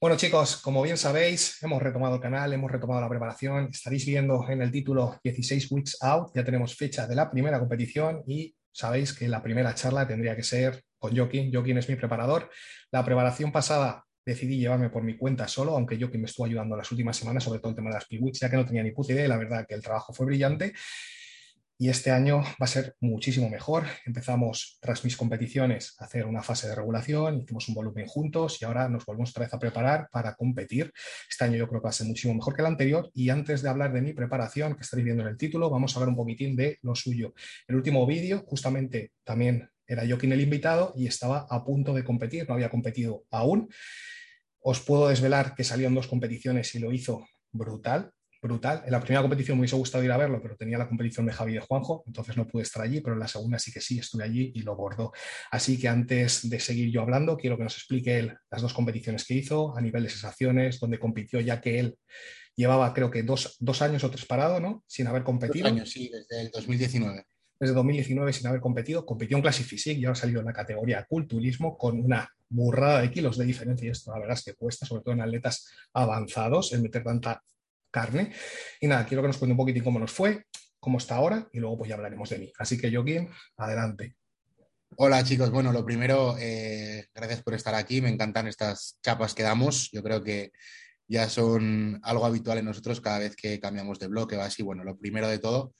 bueno chicos, como bien sabéis, hemos retomado el canal, hemos retomado la preparación. Estaréis viendo en el título 16 Weeks Out, ya tenemos fecha de la primera competición y sabéis que la primera charla tendría que ser con Joaquín. Joaquín es mi preparador. La preparación pasada decidí llevarme por mi cuenta solo, aunque Joaquín me estuvo ayudando las últimas semanas, sobre todo el tema de las P-Weeks, ya que no tenía ni puta idea la verdad que el trabajo fue brillante y este año va a ser muchísimo mejor. Empezamos tras mis competiciones a hacer una fase de regulación, hicimos un volumen juntos y ahora nos volvemos otra vez a preparar para competir. Este año yo creo que va a ser muchísimo mejor que el anterior y antes de hablar de mi preparación, que estaréis viendo en el título, vamos a hablar un poquitín de lo suyo. El último vídeo justamente también era yo quien el invitado y estaba a punto de competir, no había competido aún. Os puedo desvelar que salió en dos competiciones y lo hizo brutal brutal. En la primera competición me hubiese gustado ir a verlo, pero tenía la competición de Javi y de Juanjo, entonces no pude estar allí, pero en la segunda sí que sí, estuve allí y lo bordó. Así que antes de seguir yo hablando, quiero que nos explique él las dos competiciones que hizo, a nivel de sensaciones, donde compitió, ya que él llevaba creo que dos, años o tres parado, ¿no? Sin haber competido. Dos años, sí, desde el 2019 desde 2019 sin haber competido, compitió en Classic Physique y ahora ha salido en la categoría culturismo con una burrada de kilos de diferencia y esto la verdad es que cuesta, sobre todo en atletas avanzados, el meter tanta carne. Y nada, quiero que nos cuente un poquitín cómo nos fue, cómo está ahora y luego pues ya hablaremos de mí. Así que Joaquín, adelante. Hola chicos, bueno, lo primero, eh, gracias por estar aquí, me encantan estas chapas que damos, yo creo que ya son algo habitual en nosotros cada vez que cambiamos de bloque o así. Bueno, lo primero de todo,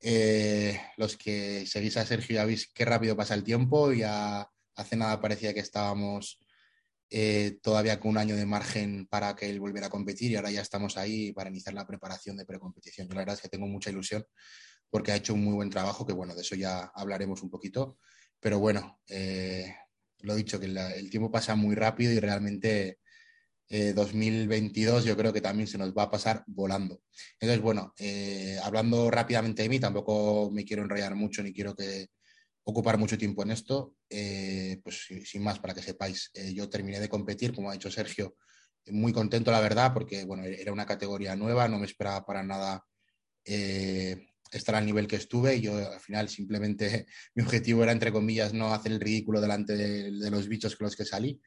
eh, los que seguís a Sergio ya veis qué rápido pasa el tiempo, ya hace nada parecía que estábamos eh, todavía con un año de margen para que él volviera a competir y ahora ya estamos ahí para iniciar la preparación de precompetición. Yo la verdad es que tengo mucha ilusión porque ha hecho un muy buen trabajo, que bueno, de eso ya hablaremos un poquito, pero bueno, eh, lo dicho, que el tiempo pasa muy rápido y realmente 2022 eh, yo creo que también se nos va a pasar volando. Entonces, bueno, hablando rápidamente de mí, tampoco me quiero enrollar mucho ni quiero que ocupar mucho tiempo en esto. Eh, pues sin más, para que sepáis, eh, yo terminé de competir, como ha dicho Sergio, muy contento, la verdad, porque bueno, era una categoría nueva, no me esperaba para nada eh, estar al nivel que estuve. Yo al final simplemente mi objetivo era, entre comillas, no hacer el ridículo delante de, los bichos con los que salí.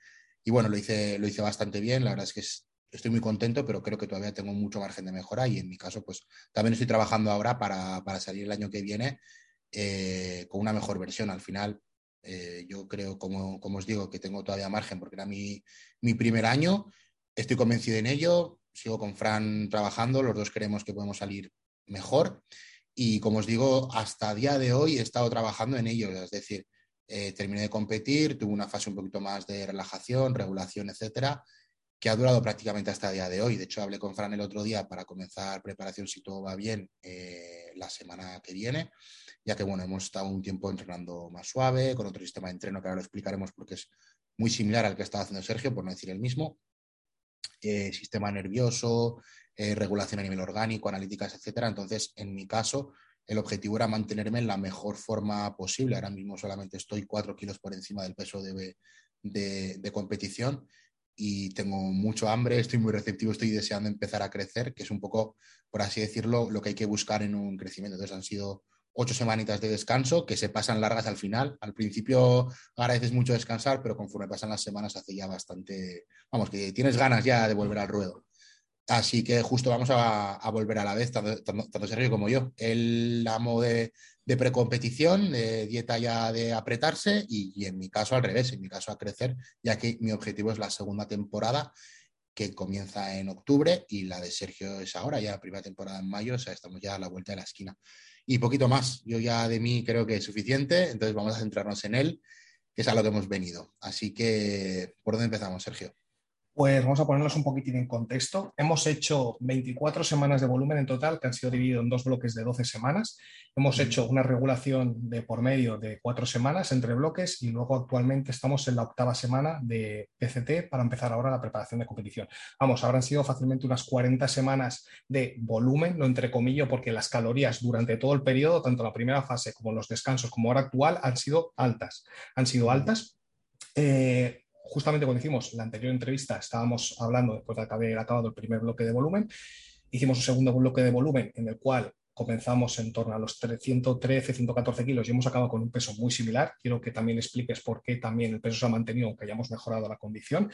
Y bueno, lo hice, lo hice bastante bien. La verdad es que estoy muy contento, pero creo que todavía tengo mucho margen de mejora y en mi caso, pues también estoy trabajando ahora para, para salir el año que viene eh, con una mejor versión. Al final, eh, yo creo, como, os digo, que tengo todavía margen porque era mi, primer año. Estoy convencido en ello. Sigo con Fran trabajando. Los dos creemos que podemos salir mejor. Y como os digo, hasta día de hoy he estado trabajando en ello. Es decir, eh, terminé de competir, tuve una fase un poquito más de relajación, regulación, etcétera, que ha durado prácticamente hasta día de hoy. De hecho, hablé con Fran el otro día para comenzar preparación, si todo va bien, la semana que viene ya que bueno, hemos estado un tiempo entrenando más suave, con otro sistema de entreno que ahora lo explicaremos porque es muy similar al que estaba haciendo Sergio, por no decir el mismo. Eh, sistema nervioso, eh, regulación a nivel orgánico, analíticas, etcétera. Entonces, en mi caso, el objetivo era mantenerme en la mejor forma posible. Ahora mismo solamente estoy cuatro kilos por encima del peso de, de, competición y tengo mucho hambre, estoy muy receptivo, estoy deseando empezar a crecer, que es un poco, por así decirlo, lo que hay que buscar en un crecimiento. Entonces han sido ocho semanitas de descanso que se pasan largas al final. Al principio agradeces mucho descansar, pero conforme pasan las semanas hace ya bastante, vamos, que tienes ganas ya de volver al ruedo. Así que justo vamos a, volver a la vez, tanto, Sergio como yo. El amo de, de precompetición, de dieta ya de apretarse y, en mi caso al revés, en mi caso a crecer, ya que mi objetivo es la segunda temporada que comienza en octubre y la de Sergio es ahora, ya primera temporada en mayo, o sea, estamos ya a la vuelta de la esquina y poquito más. Yo ya de mí creo que es suficiente, entonces vamos a centrarnos en él, que es a lo que hemos venido. Así que, ¿por dónde empezamos, Sergio? Pues vamos a ponernos un poquitín en contexto. Hemos hecho 24 semanas de volumen en total, que han sido divididos en dos bloques de 12 semanas. Hemos hecho una regulación de por medio de cuatro semanas entre bloques y luego actualmente estamos en la octava semana de PCT para empezar ahora la preparación de competición. Vamos, habrán sido fácilmente unas 40 semanas de volumen, lo entrecomillo, porque las calorías durante todo el periodo, tanto la primera fase como los descansos como ahora actual, han sido altas. Han sido altas. Eh, justamente cuando hicimos la anterior entrevista, estábamos hablando, después de haber acabado el primer bloque de volumen, hicimos un segundo bloque de volumen en el cual comenzamos en torno a los 113, 114 kilos y hemos acabado con un peso muy similar. Quiero que también expliques por qué también el peso se ha mantenido, aunque hayamos mejorado la condición.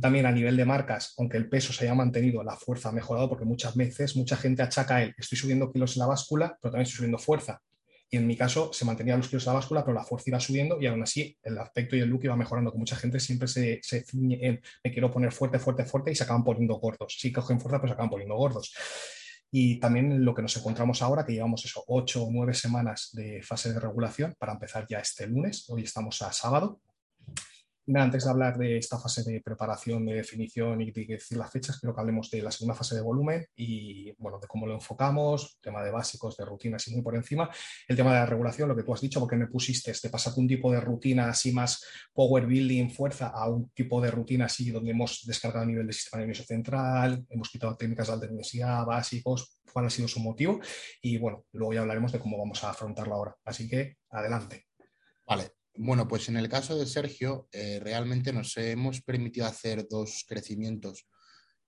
También a nivel de marcas, aunque el peso se haya mantenido, la fuerza ha mejorado, porque muchas veces mucha gente achaca a él, estoy subiendo kilos en la báscula, pero también estoy subiendo fuerza y en mi caso se mantenía los kilos de la báscula, pero la fuerza iba subiendo y aún así el aspecto y el look iba mejorando, que mucha gente siempre se, se ciñe en me quiero poner fuerte, fuerte, fuerte y se acaban poniendo gordos. Sí cogen fuerza, pero se acaban poniendo gordos. Y también lo que nos encontramos ahora, que llevamos eso, ocho o nueve semanas de fase de regulación para empezar ya este lunes, hoy estamos a sábado, antes de hablar de esta fase de preparación, de definición y de decir las fechas, creo que hablemos de la segunda fase de volumen y bueno, de cómo lo enfocamos, tema de básicos, de rutinas y muy por encima. El tema de la regulación, lo que tú has dicho, porque me pusiste de pasar un tipo de rutina así más power building, fuerza, a un tipo de rutina así donde hemos descargado a nivel del sistema nervioso central, hemos quitado técnicas de alta intensidad, básicos, cuál ha sido su motivo y bueno, luego ya hablaremos de cómo vamos a afrontarlo ahora. Así que adelante. Vale, bueno, pues en el caso de Sergio, eh, realmente nos hemos permitido hacer dos crecimientos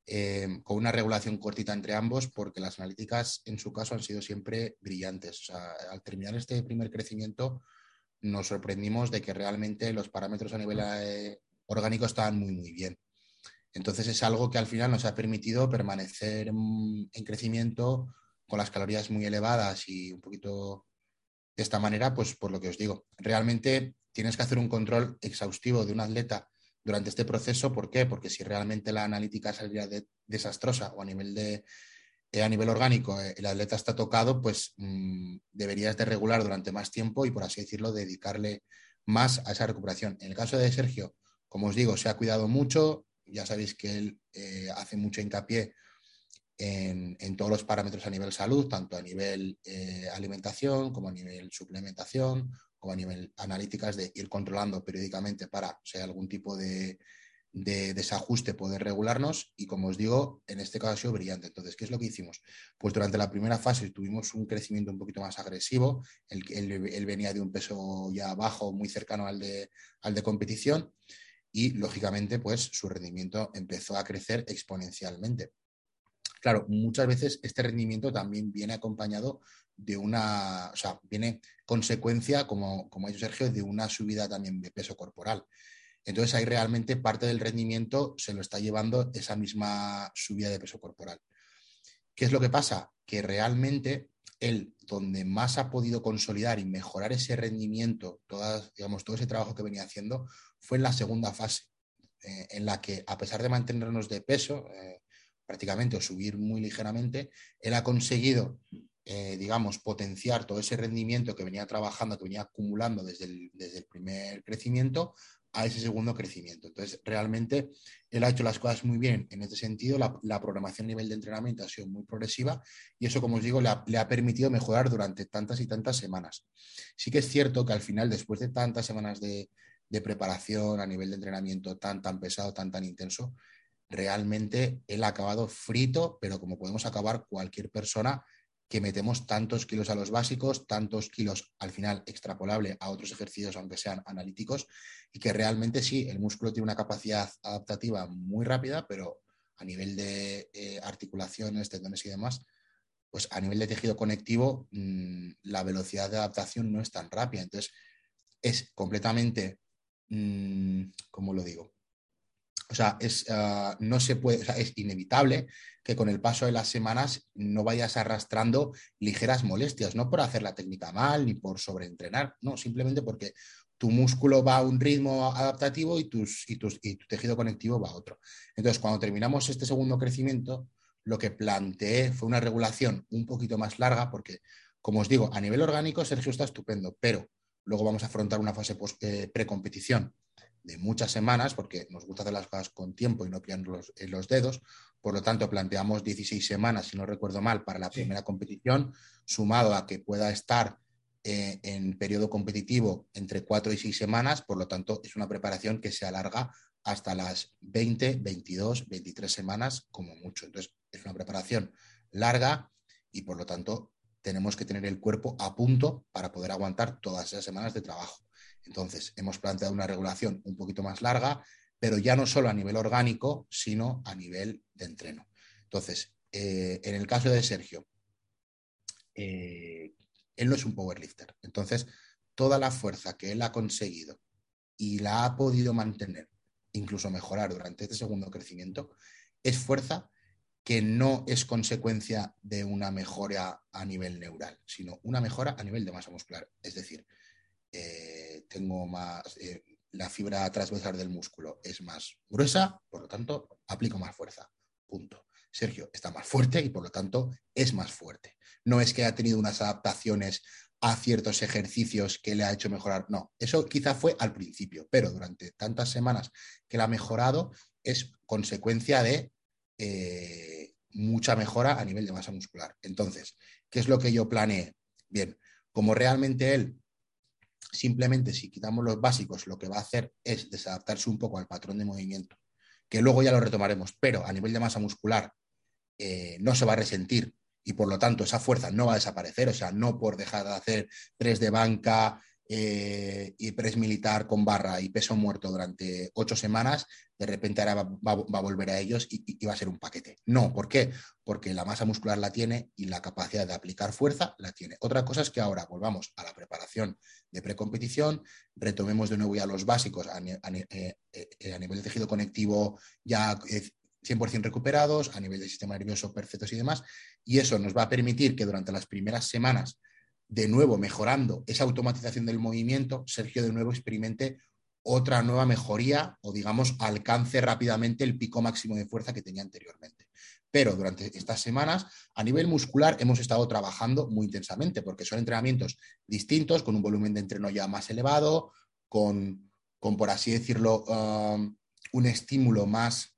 eh, con una regulación cortita entre ambos, porque las analíticas en su caso han sido siempre brillantes. Al terminar este primer crecimiento, nos sorprendimos de que realmente los parámetros a nivel eh, orgánico estaban muy, muy bien. Entonces es algo que al final nos ha permitido permanecer en crecimiento con las calorías muy elevadas y un poquito de esta manera, pues por lo que os digo, realmente tienes que hacer un control exhaustivo de un atleta durante este proceso. ¿Por qué? Porque si realmente la analítica saldría desastrosa o a nivel de eh, a nivel orgánico eh, el atleta está tocado, pues mm, deberías de regular durante más tiempo y por así decirlo dedicarle más a esa recuperación. En el caso de Sergio, como os digo, se ha cuidado mucho. Ya sabéis que él eh, hace mucho hincapié en, todos los parámetros a nivel salud, tanto a nivel eh, alimentación como a nivel suplementación, como a nivel analíticas de ir controlando periódicamente para, si algún tipo de, desajuste, poder regularnos. Y como os digo, en este caso ha sido brillante. Entonces, ¿qué es lo que hicimos? Pues durante la primera fase tuvimos un crecimiento un poquito más agresivo. Él, venía de un peso ya bajo, muy cercano al de, al de competición. Y lógicamente, pues su rendimiento empezó a crecer exponencialmente. Claro, muchas veces este rendimiento también viene acompañado de una, o sea, viene consecuencia, como, como ha dicho Sergio, de una subida también de peso corporal. Entonces ahí realmente parte del rendimiento se lo está llevando esa misma subida de peso corporal. ¿Qué es lo que pasa? Que realmente él, donde más ha podido consolidar y mejorar ese rendimiento, digamos, todo ese trabajo que venía haciendo, fue en la segunda fase, eh, en la que a pesar de mantenernos de peso, eh, prácticamente o subir muy ligeramente, él ha conseguido, eh, digamos, potenciar todo ese rendimiento que venía trabajando, que venía acumulando desde el, desde el primer crecimiento a ese segundo crecimiento. Entonces, realmente él ha hecho las cosas muy bien en este sentido. La, programación a nivel de entrenamiento ha sido muy progresiva y eso, como os digo, le ha, permitido mejorar durante tantas y tantas semanas. Sí que es cierto que al final, después de tantas semanas de, de preparación a nivel de entrenamiento tan, tan pesado, tan, tan intenso, realmente él ha acabado frito, pero como podemos acabar cualquier persona que metemos tantos kilos a los básicos, tantos kilos al final extrapolable a otros ejercicios, aunque sean analíticos, y que realmente sí, el músculo tiene una capacidad adaptativa muy rápida, pero a nivel de eh, articulaciones, tendones y demás, pues a nivel de tejido conectivo, mm, la velocidad de adaptación no es tan rápida. Entonces, es completamente, mm, ¿cómo lo digo? O sea, es, ah, no se puede, es inevitable que con el paso de las semanas no vayas arrastrando ligeras molestias, no por hacer la técnica mal ni por sobreentrenar, no, simplemente porque tu músculo va a un ritmo adaptativo y, tus, y, tus, y tu tejido conectivo va a otro. Entonces, cuando terminamos este segundo crecimiento, lo que planteé fue una regulación un poquito más larga, porque, como os digo, a nivel orgánico Sergio está estupendo, pero luego vamos a afrontar una fase eh, precompetición de muchas semanas, porque nos gusta hacer las cosas con tiempo y no pillar los, los dedos. Por lo tanto, planteamos 16 semanas, si no recuerdo mal, para la primera competición, sumado a que pueda estar eh, en periodo competitivo entre 4 y 6 semanas. Por lo tanto, es una preparación que se alarga hasta las 20, 22, 23 semanas como mucho. Entonces, es una preparación larga y por lo tanto tenemos que tener el cuerpo a punto para poder aguantar todas esas semanas de trabajo. Entonces, hemos planteado una regulación un poquito más larga, pero ya no solo a nivel orgánico, sino a nivel de entreno. Entonces, eh, en el caso de Sergio, eh, él no es un powerlifter. Entonces, toda la fuerza que él ha conseguido y la ha podido mantener, incluso mejorar durante este segundo crecimiento, es fuerza que no es consecuencia de una mejora a nivel neural, sino una mejora a nivel de masa muscular. Es decir, eh, tengo más, eh, la fibra transversal del músculo es más gruesa, por lo tanto, aplico más fuerza. Punto. Sergio está más fuerte y por lo tanto es más fuerte. No es que haya tenido unas adaptaciones a ciertos ejercicios que le ha hecho mejorar. No, eso quizá fue al principio, pero durante tantas semanas que la ha mejorado es consecuencia de eh, mucha mejora a nivel de masa muscular. Entonces, ¿qué es lo que yo planeé? Bien, como realmente él, simplemente si quitamos los básicos, lo que va a hacer es desadaptarse un poco al patrón de movimiento, que luego ya lo retomaremos, pero a nivel de masa muscular eh, no se va a resentir y por lo tanto esa fuerza no va a desaparecer, o sea, no por dejar de hacer tres de banca, eh, y press militar con barra y peso muerto durante ocho semanas, de repente ahora va, a volver a ellos y, va a ser un paquete. No, ¿por qué? Porque la masa muscular la tiene y la capacidad de aplicar fuerza la tiene. Otra cosa es que ahora volvamos a la preparación de precompetición, retomemos de nuevo ya los básicos a, eh, eh, a nivel de tejido conectivo ya 100% recuperados, a nivel del sistema nervioso perfectos y demás, y eso nos va a permitir que durante las primeras semanas de nuevo mejorando esa automatización del movimiento, Sergio de nuevo experimente otra nueva mejoría o, digamos, alcance rápidamente el pico máximo de fuerza que tenía anteriormente. Pero durante estas semanas, a nivel muscular, hemos estado trabajando muy intensamente porque son entrenamientos distintos, con un volumen de entreno ya más elevado, con, por así decirlo, um, un estímulo más...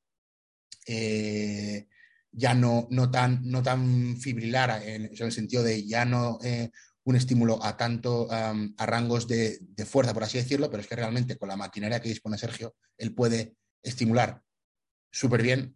Eh, ya no, no, tan, no tan fibrilar en, el sentido de ya no eh, un estímulo a tanto a rangos de, fuerza, por así decirlo, pero es que realmente con la maquinaria que dispone Sergio, él puede estimular súper bien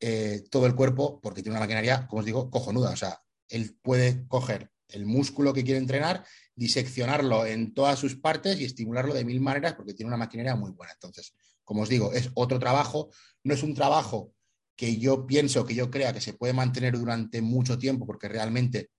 eh, todo el cuerpo porque tiene una maquinaria, como os digo, cojonuda. O sea, él puede coger el músculo que quiere entrenar, diseccionarlo en todas sus partes y estimularlo de mil maneras porque tiene una maquinaria muy buena. Entonces, como os digo, es otro trabajo, no es un trabajo que yo pienso, que yo crea que se puede mantener durante mucho tiempo porque realmente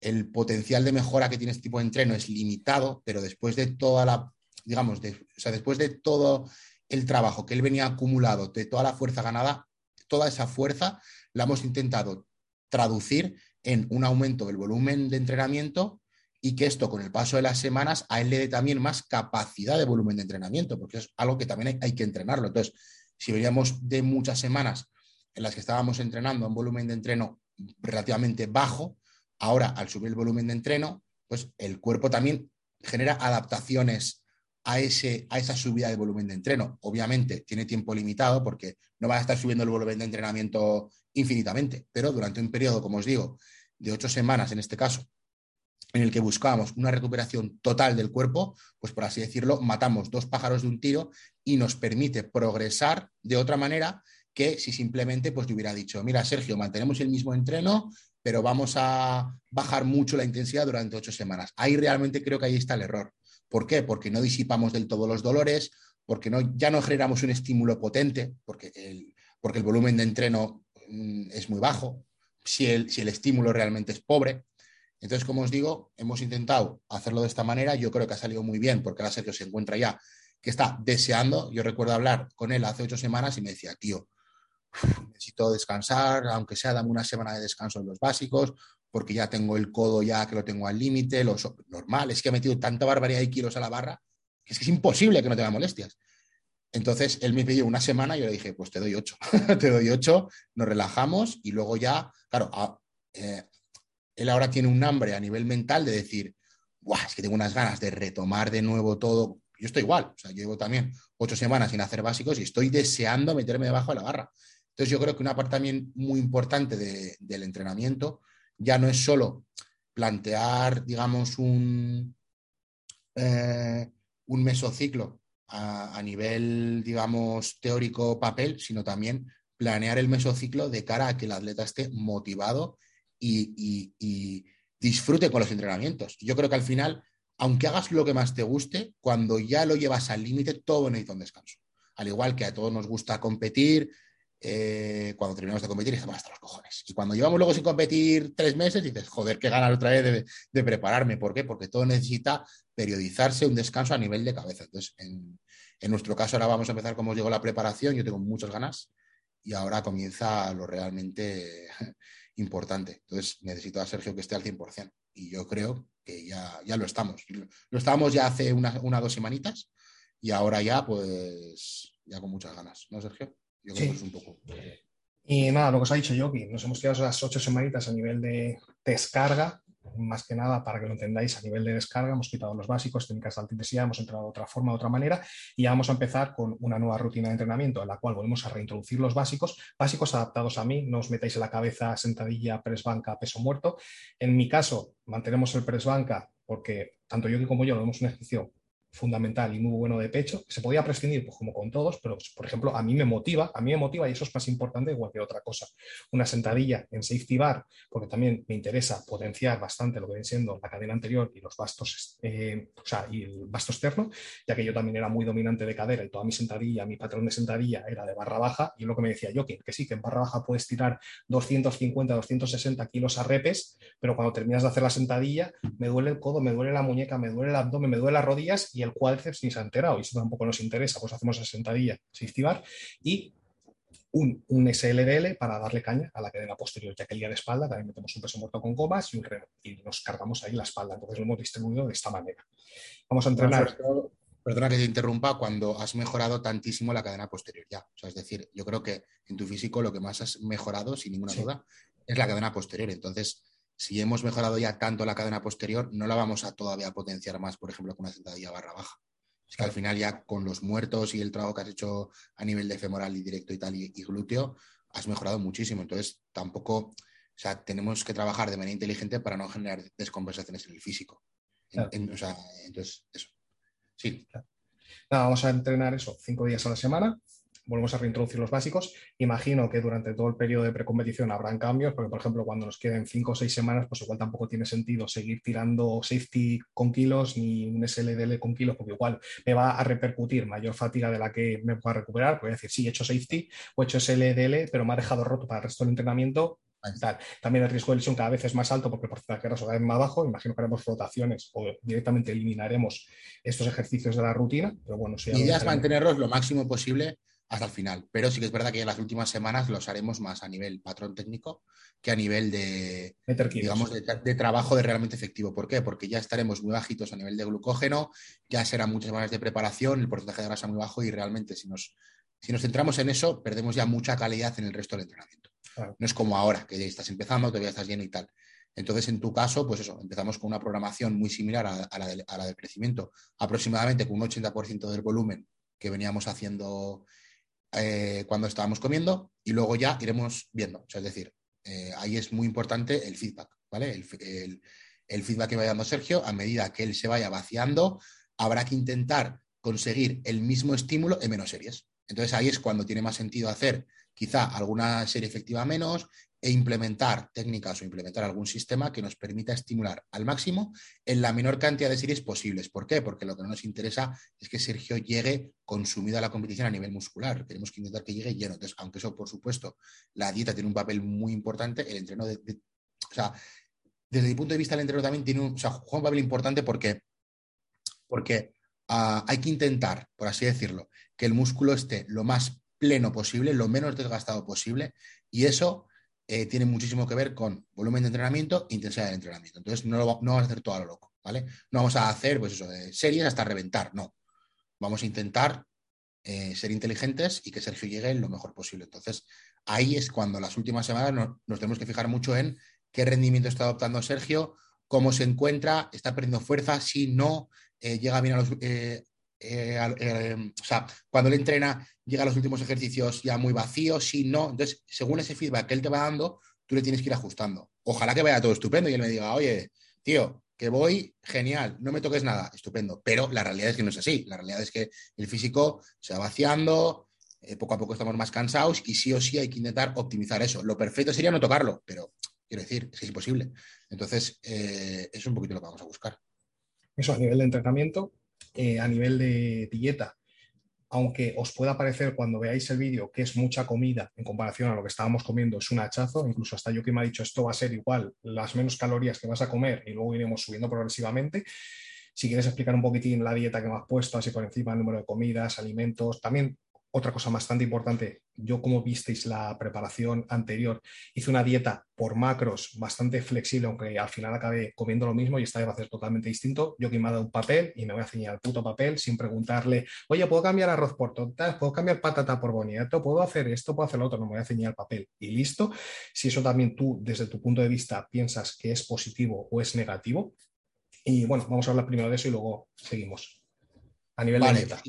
el potencial de mejora que tiene este tipo de entreno es limitado, pero después de toda la, digamos, o sea, después de todo el trabajo que él venía acumulado, de toda la fuerza ganada, toda esa fuerza la hemos intentado traducir en un aumento del volumen de entrenamiento y que esto con el paso de las semanas a él le dé también más capacidad de volumen de entrenamiento, porque es algo que también hay, que entrenarlo. Entonces, si veníamos de muchas semanas en las que estábamos entrenando a un volumen de entreno relativamente bajo, Ahora, al subir el volumen de entreno, pues el cuerpo también genera adaptaciones a, ese, a esa subida de volumen de entreno. Obviamente tiene tiempo limitado porque no va a estar subiendo el volumen de entrenamiento infinitamente, pero durante un periodo, como os digo, de ocho semanas en este caso, en el que buscábamos una recuperación total del cuerpo, pues por así decirlo, matamos dos pájaros de un tiro y nos permite progresar de otra manera que si simplemente pues le hubiera dicho, mira Sergio, mantenemos el mismo entreno, pero vamos a bajar mucho la intensidad durante ocho semanas. Ahí realmente creo que ahí está el error. ¿Por qué? Porque no disipamos del todo los dolores, porque no, ya no generamos un estímulo potente, porque el, porque el volumen de entreno mm, es muy bajo, si el, si el estímulo realmente es pobre. Entonces, como os digo, hemos intentado hacerlo de esta manera. Yo creo que ha salido muy bien porque ahora Sergio se encuentra ya que está deseando. Yo recuerdo hablar con él hace ocho semanas y me decía, tío, necesito descansar, aunque sea dame una semana de descanso en los básicos, porque ya tengo el codo ya que lo tengo al límite, lo normal, es que he metido tanta barbaridad de kilos a la barra, es que es imposible que no tenga molestias. Entonces él me pidió una semana y yo le dije, pues te doy ocho, te doy ocho, nos relajamos y luego ya, claro, eh, él ahora tiene un hambre a nivel mental de decir, Buah, es que tengo unas ganas de retomar de nuevo todo yo estoy igual, o sea, yo llevo también ocho semanas sin hacer básicos y estoy deseando meterme debajo de la barra. Entonces yo creo que una parte también muy importante del entrenamiento ya no es solo plantear, digamos, un, eh, un mesociclo a, nivel, digamos, teórico papel, sino también planear el mesociclo de cara a que el atleta esté motivado y, disfrute con los entrenamientos. Yo creo que al final, aunque hagas lo que más te guste, cuando ya lo llevas al límite, todo necesita un descanso. Al igual que a todos nos gusta competir, eh, cuando terminamos de competir estamos hasta los cojones. Y cuando llevamos luego sin competir tres meses, dices, joder, qué ganas otra vez de, prepararme. ¿Por qué? Porque todo necesita periodizarse, un descanso a nivel de cabeza. Entonces, en, nuestro caso, ahora vamos a empezar como llegó la preparación. Yo tengo muchas ganas y ahora comienza lo realmente importante. Entonces, necesito a Sergio que esté al 100%. Y yo creo que ya, ya lo estamos. Lo estábamos ya hace una, una dos semanitas y ahora ya, pues, ya con muchas ganas. ¿No, Sergio? Yo creo que es un poco. Y nada, lo que os ha dicho Yoki, nos hemos quedado esas ocho semanitas a nivel de descarga, más que nada para que lo entendáis a nivel de descarga, hemos quitado los básicos, técnicas de alta intensidad, hemos entrado de otra forma, de otra manera, y ya vamos a empezar con una nueva rutina de entrenamiento en la cual volvemos a reintroducir los básicos, básicos adaptados a mí, no os metáis en la cabeza sentadilla, press banca, peso muerto. En mi caso, mantenemos el press banca porque tanto Yoki como yo lo vemos un ejercicio fundamental y muy bueno de pecho, se podía prescindir, pues como con todos, pero pues, por ejemplo, a mí me motiva, a mí me motiva y eso es más importante que cualquier otra cosa. Una sentadilla en safety bar, porque también me interesa potenciar bastante lo que viene siendo la cadena anterior y los bastos, eh, o sea, y el basto externo, ya que yo también era muy dominante de cadera y toda mi sentadilla, mi patrón de sentadilla era de barra baja y lo que me decía yo, que, que sí, que en barra baja puedes tirar 250, 260 kilos a repes, pero cuando terminas de hacer la sentadilla, me duele el codo, me duele la muñeca, me duele el abdomen, me duele las rodillas y el cuádriceps ni se ha enterado y eso tampoco nos interesa, pues hacemos la sentadilla, bar y un, un, SLDL para darle caña a la cadena posterior, ya que el día de espalda también metemos un peso muerto con gomas y, un y nos cargamos ahí la espalda. Entonces lo hemos distribuido de esta manera. Vamos a entrenar. Perdona que te interrumpa cuando has mejorado tantísimo la cadena posterior ya. O sea, es decir, yo creo que en tu físico lo que más has mejorado, sin ninguna duda, es la cadena posterior. Entonces, si hemos mejorado ya tanto la cadena posterior, no la vamos a todavía potenciar más, por ejemplo, con una sentadilla barra baja. Es que al final ya con los muertos y el trabajo que has hecho a nivel de femoral y directo y tal y, glúteo, has mejorado muchísimo. Entonces, tampoco, o sea, tenemos que trabajar de manera inteligente para no generar descompensaciones en el físico. o sea, entonces, eso. Sí. vamos a entrenar eso cinco días a la semana, volvemos a reintroducir los básicos. Imagino que durante todo el periodo de precompetición habrán cambios, porque por ejemplo cuando nos queden cinco o seis semanas, pues igual tampoco tiene sentido seguir tirando safety con kilos ni un SLDL con kilos, porque igual me va a repercutir mayor fatiga de la que me pueda recuperar. Voy a decir, sí, he hecho safety o he hecho SLDL, pero me ha dejado roto para el resto del entrenamiento, también el riesgo de lesión cada vez es más alto porque el porcentaje de graso cada vez más bajo. Imagino que haremos rotaciones o directamente eliminaremos estos ejercicios de la rutina. Pero bueno, si idea es mantenerlos lo máximo posible hasta el final. Pero sí que es verdad que en las últimas semanas los haremos más a nivel patrón técnico que a nivel de, digamos, de, trabajo de realmente efectivo. ¿Por qué? Porque ya estaremos muy bajitos a nivel de glucógeno, ya serán muchas semanas de preparación, el porcentaje de grasa muy bajo y realmente si nos, si nos centramos en eso, perdemos ya mucha calidad en el resto del entrenamiento. No es como ahora, que ya estás empezando, todavía estás lleno y tal. Entonces, en tu caso, pues eso, empezamos con una programación muy similar a, la, a la del crecimiento, aproximadamente con un 80% del volumen que veníamos haciendo eh, cuando estábamos comiendo y luego ya iremos viendo. O sea, es decir, eh, ahí es muy importante el feedback, ¿vale? El, el, feedback que vaya dando Sergio, a medida que él se vaya vaciando, habrá que intentar conseguir el mismo estímulo en menos series. Entonces ahí es cuando tiene más sentido hacer quizá alguna serie efectiva menos e implementar técnicas o implementar algún sistema que nos permita estimular al máximo en la menor cantidad de series posibles. ¿Por qué? Porque lo que no nos interesa es que Sergio llegue consumido a la competición a nivel muscular. Tenemos que intentar que llegue lleno. Entonces, aunque eso, por supuesto, la dieta tiene un papel muy importante, el entreno de, o sea, desde mi punto de vista, el entreno también tiene un, juega un papel importante porque, porque ah, hay que intentar, por así decirlo, que el músculo esté lo más pleno posible, lo menos desgastado posible, y eso eh, tiene muchísimo que ver con volumen de entrenamiento intensidad del entrenamiento. Entonces, no, no vamos a hacer todo a lo loco, ¿vale? No vamos a hacer, pues eso, de series hasta reventar, no. Vamos a intentar eh, ser inteligentes y que Sergio llegue lo mejor posible. Entonces, ahí es cuando las últimas semanas nos, tenemos que fijar mucho en qué rendimiento está adoptando Sergio, cómo se encuentra, está perdiendo fuerza, si no, eh, llega bien a los, eh, o sea, cuando él entrena, llega a los últimos ejercicios ya muy vacíos, si no. Entonces, según ese feedback que él te va dando, tú le tienes que ir ajustando. Ojalá que vaya todo estupendo y él me diga, oye, tío, que voy genial, no me toques nada, estupendo. Pero la realidad es que no es así. La realidad es que el físico se va vaciando, eh, poco a poco estamos más cansados y sí o sí hay que intentar optimizar eso. Lo perfecto sería no tocarlo, pero quiero decir, es imposible. Entonces, es un poquito lo que vamos a buscar. Eso a nivel de entrenamiento eh, a nivel de dieta, aunque os pueda parecer cuando veáis el vídeo que es mucha comida en comparación a lo que estábamos comiendo, es un hachazo, incluso hasta yo que me ha dicho esto va a ser igual, las menos calorías que vas a comer y luego iremos subiendo progresivamente. Si quieres explicar un poquitín la dieta que me has puesto, así por encima, el número de comidas, alimentos, también otra cosa bastante importante, yo como visteis la preparación anterior, hice una dieta por macros bastante flexible, aunque al final acabé comiendo lo mismo y esta vez va a ser totalmente distinto. Yo que me ha dado un papel y me voy a ceñir al puto papel sin preguntarle, oye, ¿puedo cambiar arroz por tortas? ¿Puedo cambiar patata por boniato? ¿Puedo hacer esto? ¿Puedo hacer lo otro? No me voy a ceñir al papel y listo. Si eso también tú, desde tu punto de vista, piensas que es positivo o es negativo. Y bueno, vamos a hablar primero de eso y luego seguimos. A nivel de dieta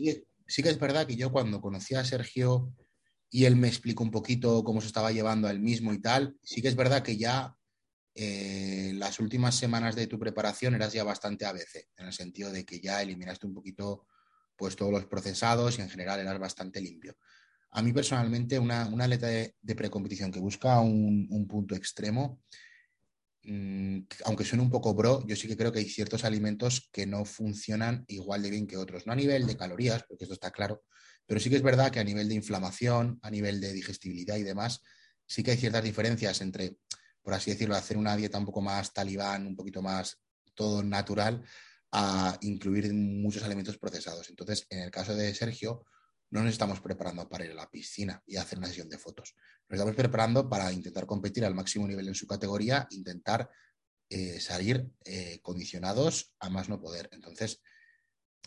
sí que es verdad que yo cuando conocí a Sergio y él me explicó un poquito cómo se estaba llevando a él mismo y tal, sí que es verdad que ya eh, las últimas semanas de tu preparación eras ya bastante ABC, en el sentido de que ya eliminaste un poquito pues todos los procesados y en general eras bastante limpio. A mí personalmente una, una de, precompetición que busca un, un punto extremo, aunque suene un poco bro, yo sí que creo que hay ciertos alimentos que no funcionan igual de bien que otros. No a nivel de calorías, porque esto está claro, pero sí que es verdad que a nivel de inflamación, a nivel de digestibilidad y demás, sí que hay ciertas diferencias entre, por así decirlo, hacer una dieta un poco más talibán, un poquito más todo natural, a incluir muchos alimentos procesados. Entonces, en el caso de Sergio, no nos estamos preparando para ir a la piscina y hacer una sesión de fotos. Nos estamos preparando para intentar competir al máximo nivel en su categoría, intentar eh, salir eh, condicionados a más no poder. Entonces,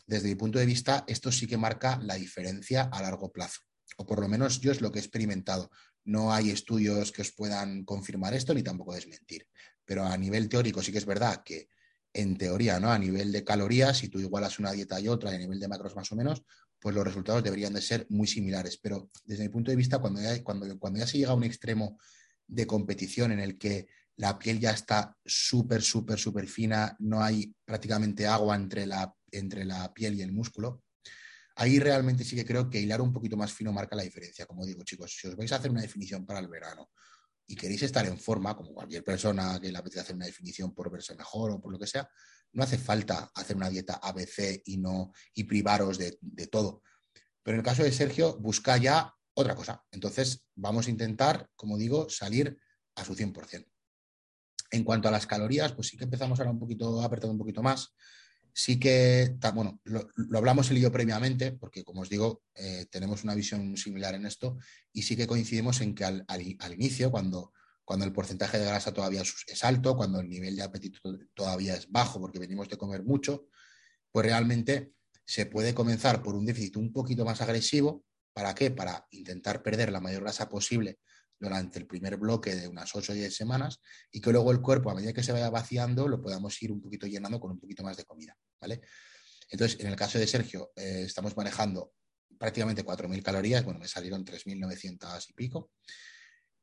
desde mi punto de vista, esto sí que marca la diferencia a largo plazo. O por lo menos yo es lo que he experimentado. No hay estudios que os puedan confirmar esto ni tampoco desmentir. Pero a nivel teórico sí que es verdad que en teoría, ¿no? A nivel de calorías, si tú igualas una dieta y otra, a nivel de macros más o menos, pues los resultados deberían de ser muy similares. Pero desde mi punto de vista, cuando ya, cuando, cuando ya se llega a un extremo de competición en el que la piel ya está súper, súper, súper fina, no hay prácticamente agua entre la, entre la piel y el músculo, ahí realmente sí que creo que hilar un poquito más fino marca la diferencia. Como digo, chicos, si os vais a hacer una definición para el verano y queréis estar en forma, como cualquier persona que le apetece hacer una definición por verse mejor o por lo que sea, no hace falta hacer una dieta ABC y, no, y privaros de, todo. Pero en el caso de Sergio, busca ya otra cosa. Entonces, vamos a intentar, como digo, salir a su 100%. En cuanto a las calorías, pues sí que empezamos ahora un poquito, apretado un poquito más. Sí que, bueno, lo, hablamos el y yo previamente, porque como os digo, eh, tenemos una visión similar en esto, y sí que coincidimos en que al, al inicio, cuando cuando el porcentaje de grasa todavía es alto, cuando el nivel de apetito todavía es bajo porque venimos de comer mucho, pues realmente se puede comenzar por un déficit un poquito más agresivo. ¿Para qué? Para intentar perder la mayor grasa posible durante el primer bloque de unas 8 o 10 semanas y que luego el cuerpo, a medida que se vaya vaciando, lo podamos ir un poquito llenando con un poquito más de comida. ¿vale? Entonces, en el caso de Sergio, eh, estamos manejando prácticamente 4.000 calorías, bueno, me salieron 3.900 y pico.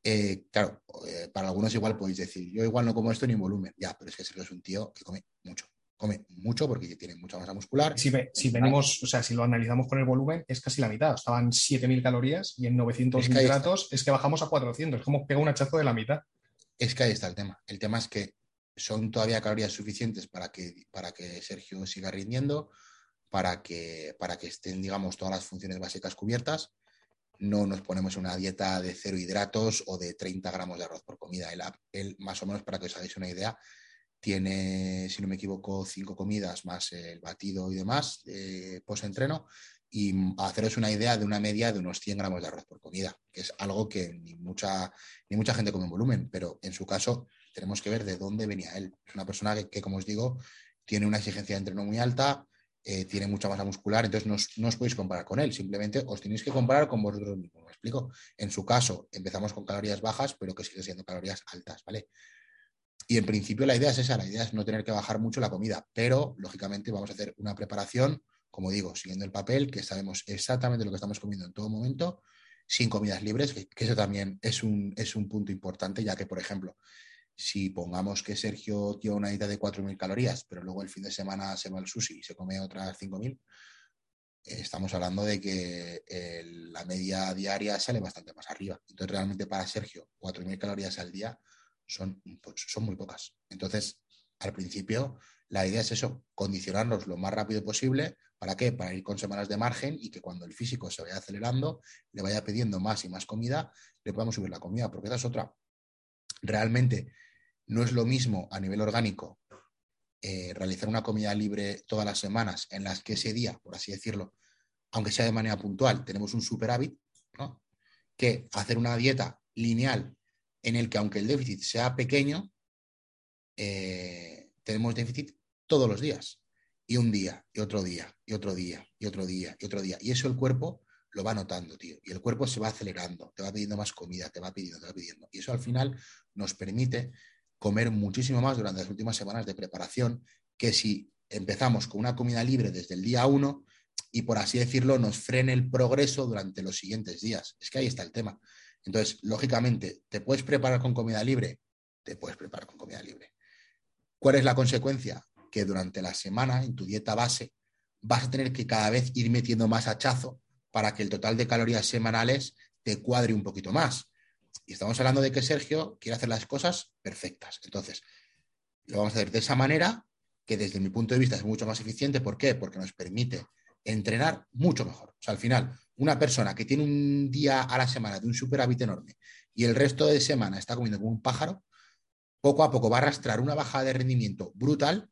Eh, claro, eh, para algunos igual podéis decir, yo igual no como esto ni en volumen, ya, pero es que Sergio es un tío que come mucho, come mucho porque tiene mucha masa muscular. Si, si venimos, o sea, si lo analizamos con el volumen, es casi la mitad, estaban 7.000 calorías y en 900 es hidratos es que bajamos a 400, es como pega un hachazo de la mitad. Es que ahí está el tema, el tema es que son todavía calorías suficientes para que, para que Sergio siga rindiendo, para que, para que estén, digamos, todas las funciones básicas cubiertas no nos ponemos una dieta de cero hidratos o de 30 gramos de arroz por comida. Él, más o menos, para que os hagáis una idea, tiene, si no me equivoco, cinco comidas más el batido y demás eh, post-entreno. Y haceros una idea de una media de unos 100 gramos de arroz por comida, que es algo que ni mucha, ni mucha gente come en volumen, pero en su caso tenemos que ver de dónde venía él. Es una persona que como os digo, tiene una exigencia de entreno muy alta, eh, tiene mucha masa muscular, entonces no os, podéis comparar con él, simplemente os tenéis que comparar con vosotros mismos. ¿Me explico? En su caso, empezamos con calorías bajas, pero que sigue siendo calorías altas, ¿vale? Y en principio la idea es esa, la idea es no tener que bajar mucho la comida, pero lógicamente vamos a hacer una preparación como digo, siguiendo el papel, que sabemos exactamente lo que estamos comiendo en todo momento, sin comidas libres, que, eso también es un, es un punto importante, ya que, por ejemplo, si pongamos que Sergio lleva una dieta de 4.000 calorías, pero luego el fin de semana se va al sushi y se come otras 5.000, estamos hablando de que la media diaria sale bastante más arriba. Entonces, realmente para Sergio, 4.000 calorías al día son, son muy pocas. Entonces, al principio, la idea es eso, condicionarnos lo más rápido posible. ¿Para qué? Para ir con semanas de margen y que cuando el físico se vaya acelerando, le vaya pidiendo más y más comida, le podamos subir la comida, porque esa es otra. Realmente no es lo mismo a nivel orgánico eh, realizar una comida libre todas las semanas en las que ese día, por así decirlo, aunque sea de manera puntual, tenemos un superávit, ¿no? que hacer una dieta lineal en el que aunque el déficit sea pequeño, eh, tenemos déficit todos los días. Y un día, y otro día, y otro día, y otro día, y otro día. Y eso el cuerpo lo va notando, tío. Y el cuerpo se va acelerando, te va pidiendo más comida, te va pidiendo, te va pidiendo. Y eso al final nos permite comer muchísimo más durante las últimas semanas de preparación que si empezamos con una comida libre desde el día uno y por así decirlo nos frene el progreso durante los siguientes días. Es que ahí está el tema. Entonces, lógicamente, ¿te puedes preparar con comida libre? Te puedes preparar con comida libre. ¿Cuál es la consecuencia? Que durante la semana, en tu dieta base, vas a tener que cada vez ir metiendo más hachazo para que el total de calorías semanales te cuadre un poquito más. Y estamos hablando de que Sergio quiere hacer las cosas perfectas. Entonces, lo vamos a hacer de esa manera que desde mi punto de vista es mucho más eficiente. ¿Por qué? Porque nos permite entrenar mucho mejor. O sea, al final, una persona que tiene un día a la semana de un superávit enorme y el resto de semana está comiendo como un pájaro, poco a poco va a arrastrar una bajada de rendimiento brutal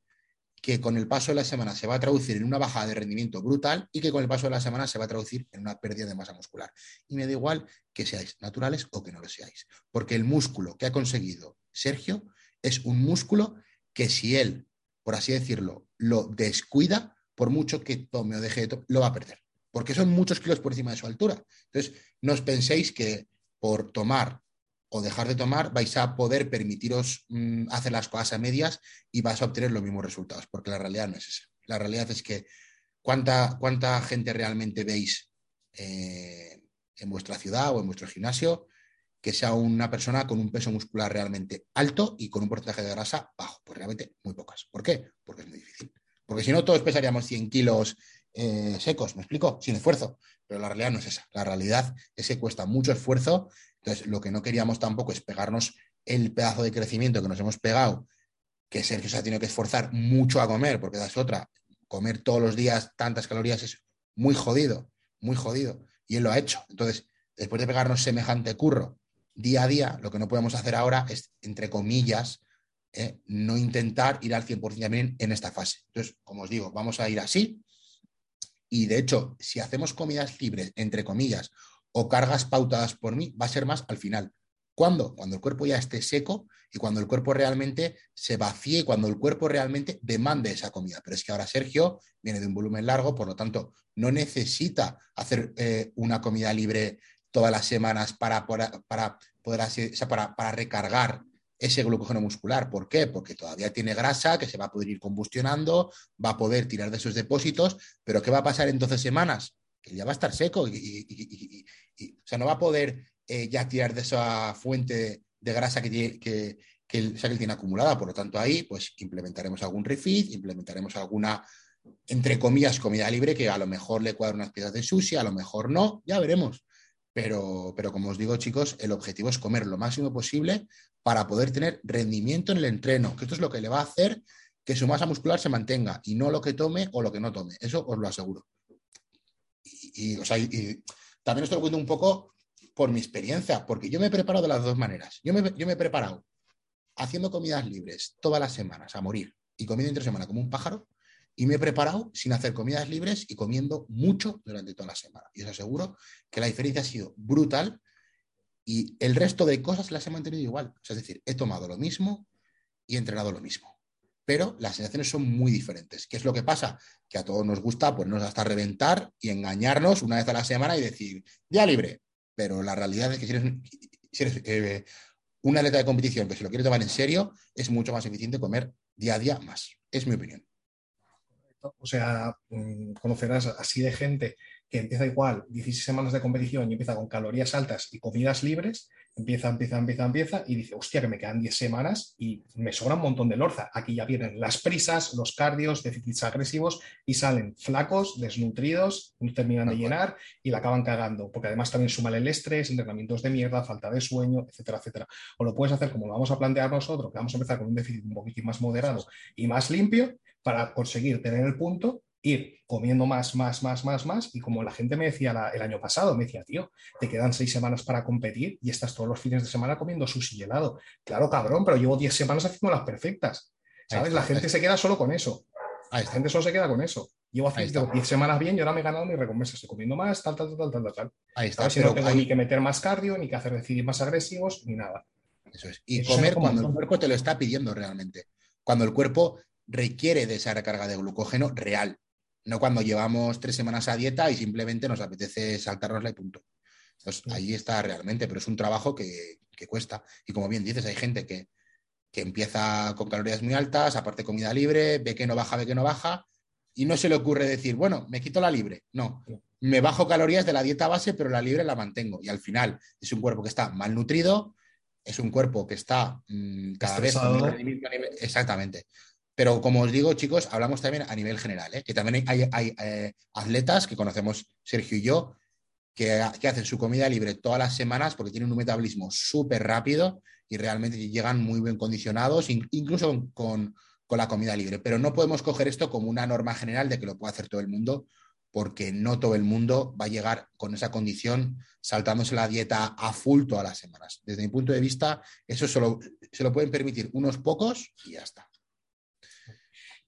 que con el paso de la semana se va a traducir en una bajada de rendimiento brutal y que con el paso de la semana se va a traducir en una pérdida de masa muscular. Y me da igual que seáis naturales o que no lo seáis, porque el músculo que ha conseguido Sergio es un músculo que si él, por así decirlo, lo descuida, por mucho que tome o deje de tomar, lo va a perder, porque son muchos kilos por encima de su altura. Entonces, no os penséis que por tomar o dejar de tomar, vais a poder permitiros mm, hacer las cosas a medias y vais a obtener los mismos resultados, porque la realidad no es esa. La realidad es que cuánta, cuánta gente realmente veis eh, en vuestra ciudad o en vuestro gimnasio que sea una persona con un peso muscular realmente alto y con un porcentaje de grasa bajo. Pues realmente muy pocas. ¿Por qué? Porque es muy difícil. Porque si no, todos pesaríamos 100 kilos eh, secos, ¿me explico? Sin esfuerzo. Pero la realidad no es esa. La realidad es que cuesta mucho esfuerzo entonces, lo que no queríamos tampoco es pegarnos el pedazo de crecimiento que nos hemos pegado, que Sergio se ha tenido que esforzar mucho a comer, porque es otra. Comer todos los días tantas calorías es muy jodido, muy jodido. Y él lo ha hecho. Entonces, después de pegarnos semejante curro día a día, lo que no podemos hacer ahora es, entre comillas, eh, no intentar ir al 100% también en esta fase. Entonces, como os digo, vamos a ir así. Y de hecho, si hacemos comidas libres, entre comillas, o cargas pautadas por mí, va a ser más al final. ¿Cuándo? Cuando el cuerpo ya esté seco y cuando el cuerpo realmente se vacíe cuando el cuerpo realmente demande esa comida. Pero es que ahora Sergio viene de un volumen largo, por lo tanto, no necesita hacer eh, una comida libre todas las semanas para, para, poder hacer, para, para recargar ese glucógeno muscular. ¿Por qué? Porque todavía tiene grasa que se va a poder ir combustionando, va a poder tirar de esos depósitos, pero ¿qué va a pasar en 12 semanas? Que ya va a estar seco y, o sea, no va a poder eh, ya tirar de esa fuente de grasa que, que, que, él, tiene acumulada. Por lo tanto, ahí pues implementaremos algún refit, implementaremos alguna, entre comillas, comida libre que a lo mejor le cuadra unas piezas de sushi, a lo mejor no, ya veremos. Pero, pero como os digo, chicos, el objetivo es comer lo máximo posible para poder tener rendimiento en el entreno, que esto es lo que le va a hacer que su masa muscular se mantenga y no lo que tome o lo que no tome. Eso os lo aseguro. Y, también esto lo cuento un poco por mi experiencia, porque yo me he preparado de las dos maneras. Yo me, yo me he preparado haciendo comidas libres todas las semanas a morir y comiendo entre semana como un pájaro, y me he preparado sin hacer comidas libres y comiendo mucho durante toda la semana. Y os aseguro que la diferencia ha sido brutal y el resto de cosas las he mantenido igual. es decir, he tomado lo mismo y he entrenado lo mismo pero las sensaciones son muy diferentes. ¿Qué es lo que pasa? Que a todos nos gusta ponernos hasta reventar y engañarnos una vez a la semana y decir, ya libre. Pero la realidad es que si eres, eh, una atleta de competición que se lo quiere tomar en serio, es mucho más eficiente comer día a día más. Es mi opinión. O sea, mm, conocerás así de gente que empieza igual 16 semanas de competición y empieza con calorías altas y comidas libres, empieza, empieza, empieza, empieza y dice, hostia, que me quedan 10 semanas y me sobra un montón de lorza. Aquí ya vienen las prisas, los cardios, déficits agresivos y salen flacos, desnutridos, no terminan de llenar y la acaban cagando, porque además también suman el estrés, entrenamientos de mierda, falta de sueño, etcétera, etcétera. O lo puedes hacer como lo vamos a plantear nosotros, que vamos a empezar con un déficit un poquito más moderado y más limpio para conseguir tener el punto ir comiendo más, más, más, más, más. Y como la gente me decía el año pasado, me decía, tío, te quedan seis semanas para competir y estás todos los fines de semana comiendo sushi helado. Claro, cabrón, pero llevo diez semanas haciendo las perfectas. ¿Sabes? la gente se queda solo con eso. La gente solo se queda con eso. Llevo haciendo diez semanas bien y ahora me he ganado mi recompensa. Estoy comiendo más, tal, tal, tal, tal, tal, tal. Ahí está. Si no tengo ni que meter más cardio, ni que hacer decidir más agresivos, ni nada. Eso es. Y comer cuando el cuerpo te lo está pidiendo realmente. Cuando el cuerpo requiere de esa recarga de glucógeno real no cuando llevamos tres semanas a dieta y simplemente nos apetece saltárnosla y punto. Entonces, ahí está realmente, pero es un trabajo que, cuesta. Y como bien dices, hay gente que, empieza con calorías muy altas, aparte comida libre, ve que no baja, ve que no baja, y no se le ocurre decir, bueno, me quito la libre. No, me bajo calorías de la dieta base, pero la libre la mantengo. Y al final es un cuerpo que está malnutrido, es un cuerpo que está mm, cada vez... Exactamente. Pero como os digo, chicos, hablamos también a nivel general, ¿eh? que también hay, eh, atletas que conocemos, Sergio y yo, que, hacen su comida libre todas las semanas porque tienen un metabolismo súper rápido y realmente llegan muy bien condicionados, incluso con, la comida libre. Pero no podemos coger esto como una norma general de que lo puede hacer todo el mundo, porque no todo el mundo va a llegar con esa condición saltándose la dieta a full todas las semanas. Desde mi punto de vista, eso solo, se lo pueden permitir unos pocos y ya está.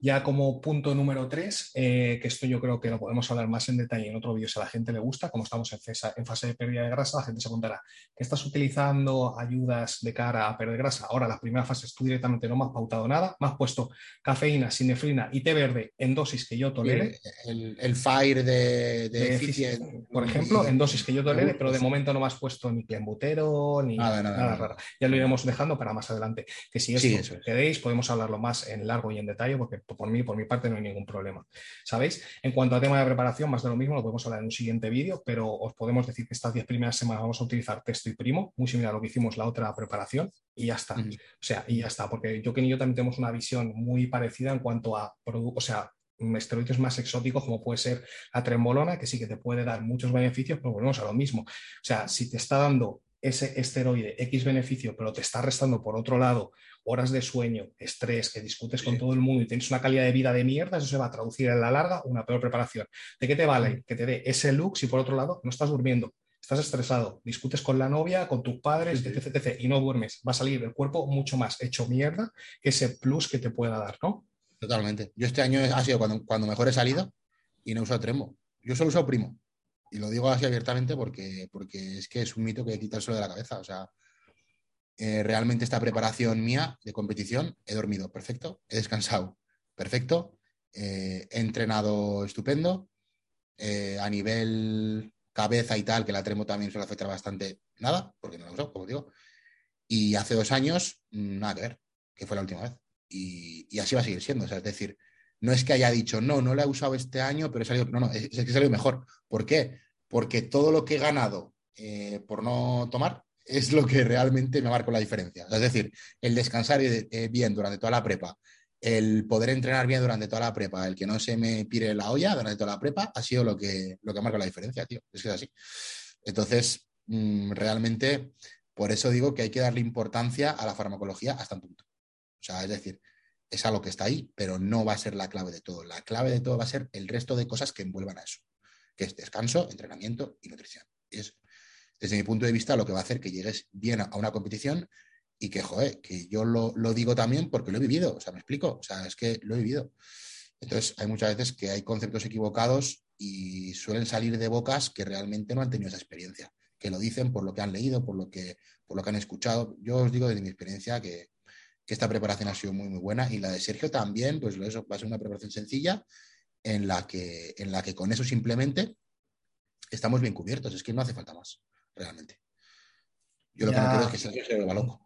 Ya como punto número tres, eh, que esto yo creo que lo podemos hablar más en detalle en otro vídeo si a la gente le gusta, como estamos en, fase de pérdida de grasa, la gente se preguntará, ¿qué estás utilizando ayudas de cara a perder grasa? Ahora, las primeras fases tú directamente no me has pautado nada, me has puesto cafeína, sinefrina y té verde en dosis que yo tolere. El, FIRE de, de, Por ejemplo, en dosis que yo tolere, pero de momento no me has puesto ni clenbutero ni nada, nada, raro. Ya lo iremos dejando para más adelante. Que si esto queréis, podemos hablarlo más en largo y en detalle, porque por mí, por mi parte, no hay ningún problema. ¿Sabéis? En cuanto a tema de preparación, más de lo mismo, lo podemos hablar en un siguiente vídeo, pero os podemos decir que estas 10 primeras semanas vamos a utilizar texto y primo, muy similar a lo que hicimos la otra preparación, y ya está. O sea, y ya está, porque yo que y yo también tenemos una visión muy parecida en cuanto a o sea, esteroides más exóticos como puede ser la trembolona, que sí que te puede dar muchos beneficios, pero volvemos a lo mismo. O sea, si te está dando ese esteroide X beneficio, pero te está restando por otro lado horas de sueño, estrés, que discutes con todo el mundo y tienes una calidad de vida de mierda, eso se va a traducir en la larga una peor preparación. ¿De qué te vale que te dé ese look si por otro lado no estás durmiendo? Estás estresado, discutes con la novia, con tus padres, etc, y no duermes. Va a salir el cuerpo mucho más hecho mierda que ese plus que te pueda dar, ¿no? Totalmente. Yo este año ha sido cuando, cuando mejor he salido y no uso tremo. Yo solo uso primo. Y lo digo así abiertamente porque, porque es que es un mito que quita el suelo de la cabeza. O sea, eh, realmente esta preparación mía de competición, he dormido perfecto, he descansado perfecto, eh, he entrenado estupendo, eh, a nivel cabeza y tal, que la tremo también suele afectar bastante, nada, porque no lo uso, como digo. Y hace dos años, nada que ver, que fue la última vez. Y, y así va a seguir siendo. O sea, es decir, no es que haya dicho, no, no la he usado este año, pero he salido, es, que he salido mejor. ¿Por qué? Porque todo lo que he ganado eh, por no tomar es lo que realmente me marca la diferencia. Es decir, el descansar eh, bien durante toda la prepa, el poder entrenar bien durante toda la prepa, el que no se me pire la olla durante toda la prepa, ha sido lo que, lo que marca la diferencia, tío. Es que es así. Entonces, mm, realmente, por eso digo que hay que darle importancia a la farmacología hasta un punto. O sea, es decir, es algo que está ahí, pero no va a ser la clave de todo. La clave de todo va a ser el resto de cosas que envuelvan a eso, que es descanso, entrenamiento y nutrición. Y es, desde mi punto de vista, lo que va a hacer que llegues bien a una competición y que, joder, que yo lo, digo también porque lo he vivido, o sea, me explico, o sea, es que lo he vivido. Entonces, hay muchas veces que hay conceptos equivocados y suelen salir de bocas que realmente no han tenido esa experiencia, que lo dicen por lo que han leído, por lo que, por lo que han escuchado. Yo os digo desde mi experiencia que, que esta preparación ha sido muy, muy buena y la de Sergio también, pues eso va a ser una preparación sencilla en la que, en la que con eso simplemente estamos bien cubiertos, es que no hace falta más, realmente. Yo lo que no quiero es que Sergio se vuelva loco.